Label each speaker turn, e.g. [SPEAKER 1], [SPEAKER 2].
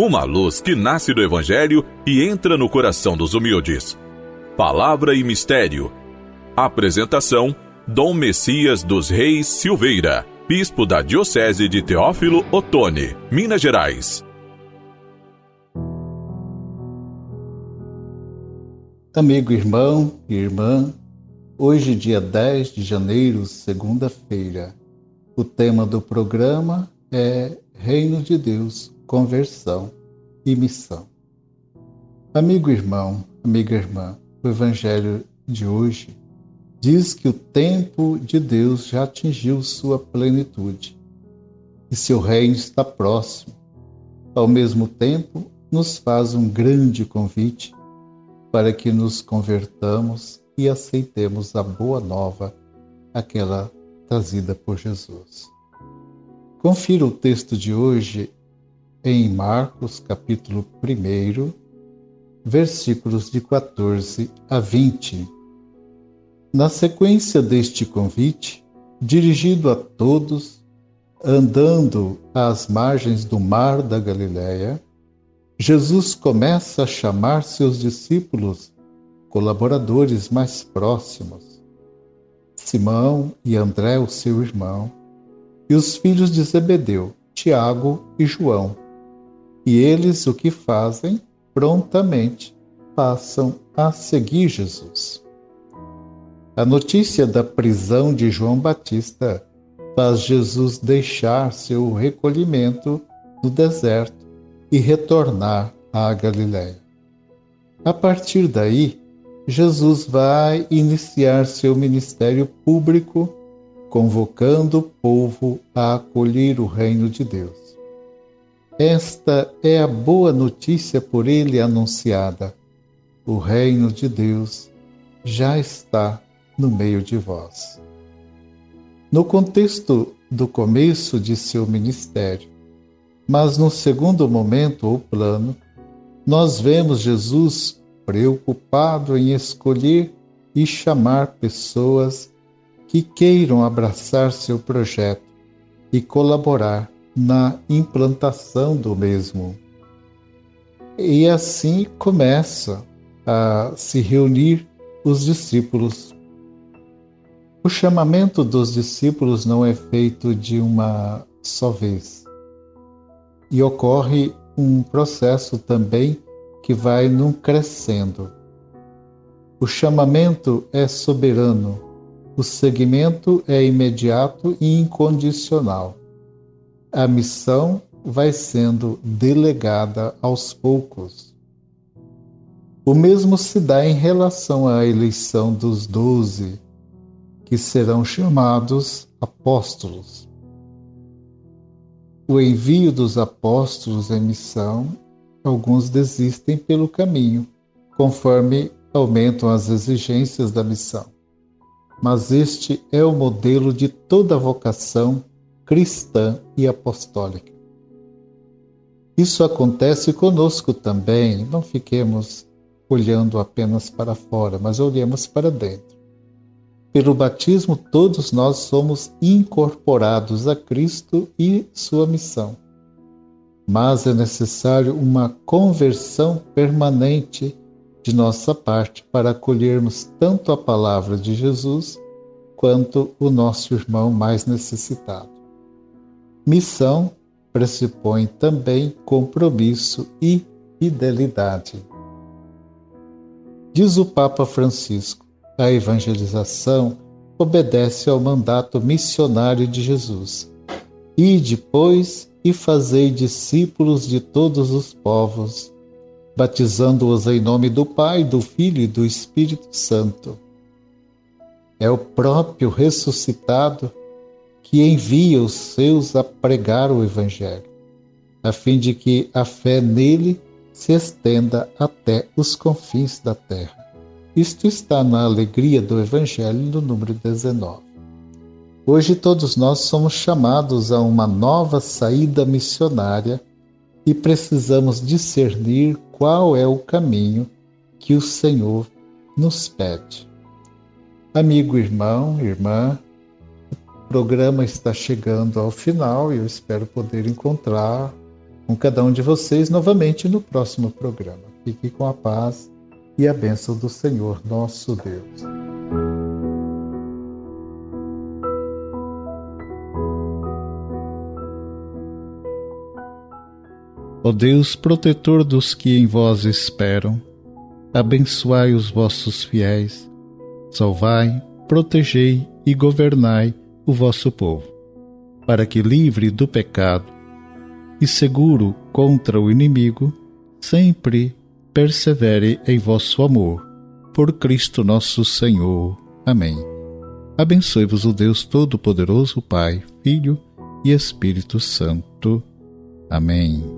[SPEAKER 1] Uma luz que nasce do Evangelho e entra no coração dos humildes. Palavra e Mistério. Apresentação: Dom Messias dos Reis Silveira, Bispo da Diocese de Teófilo Otoni, Minas Gerais.
[SPEAKER 2] Amigo irmão e irmã, hoje, dia 10 de janeiro, segunda-feira, o tema do programa é Reino de Deus, Conversão e Missão. Amigo irmão, amiga irmã, o Evangelho de hoje diz que o tempo de Deus já atingiu sua plenitude e seu reino está próximo. Ao mesmo tempo, nos faz um grande convite para que nos convertamos e aceitemos a boa nova, aquela trazida por Jesus. Confira o texto de hoje em Marcos, capítulo 1, versículos de 14 a 20. Na sequência deste convite, dirigido a todos, andando às margens do mar da Galiléia, Jesus começa a chamar seus discípulos, colaboradores mais próximos, Simão e André, o seu irmão, e os filhos de Zebedeu, Tiago e João. E eles o que fazem? Prontamente passam a seguir Jesus. A notícia da prisão de João Batista faz Jesus deixar seu recolhimento no deserto e retornar à Galiléia. A partir daí, Jesus vai iniciar seu ministério público, convocando o povo a acolher o reino de Deus. Esta é a boa notícia por ele anunciada. O reino de Deus já está no meio de vós. No contexto do começo de seu ministério, mas no segundo momento ou plano, nós vemos Jesus preocupado em escolher e chamar pessoas que queiram abraçar seu projeto e colaborar na implantação do mesmo. E assim começa a se reunir os discípulos. O chamamento dos discípulos não é feito de uma só vez e ocorre um processo também que vai num crescendo. O chamamento é soberano, o segmento é imediato e incondicional. A missão vai sendo delegada aos poucos. O mesmo se dá em relação à eleição dos doze, que serão chamados apóstolos o envio dos apóstolos em missão, alguns desistem pelo caminho, conforme aumentam as exigências da missão. Mas este é o modelo de toda vocação cristã e apostólica. Isso acontece conosco também, não fiquemos olhando apenas para fora, mas olhemos para dentro. Pelo batismo, todos nós somos incorporados a Cristo e sua missão. Mas é necessário uma conversão permanente de nossa parte para acolhermos tanto a palavra de Jesus quanto o nosso irmão mais necessitado. Missão pressupõe também compromisso e fidelidade. Diz o Papa Francisco: a evangelização obedece ao mandato missionário de Jesus. E depois e fazei discípulos de todos os povos, batizando-os em nome do Pai, do Filho e do Espírito Santo. É o próprio ressuscitado que envia os seus a pregar o Evangelho, a fim de que a fé nele se estenda até os confins da terra. Isto está na alegria do Evangelho no número 19. Hoje todos nós somos chamados a uma nova saída missionária e precisamos discernir qual é o caminho que o Senhor nos pede. Amigo, irmão, irmã, programa está chegando ao final e eu espero poder encontrar com cada um de vocês novamente no próximo programa. Fique com a paz e a bênção do Senhor nosso Deus. Ó Deus, protetor dos que em vós esperam, abençoai os vossos fiéis, salvai, protegei e governai o vosso povo, para que, livre do pecado e seguro contra o inimigo, sempre persevere em vosso amor. Por Cristo nosso Senhor. Amém. Abençoe-vos o Deus Todo-Poderoso, Pai, Filho e Espírito Santo. Amém.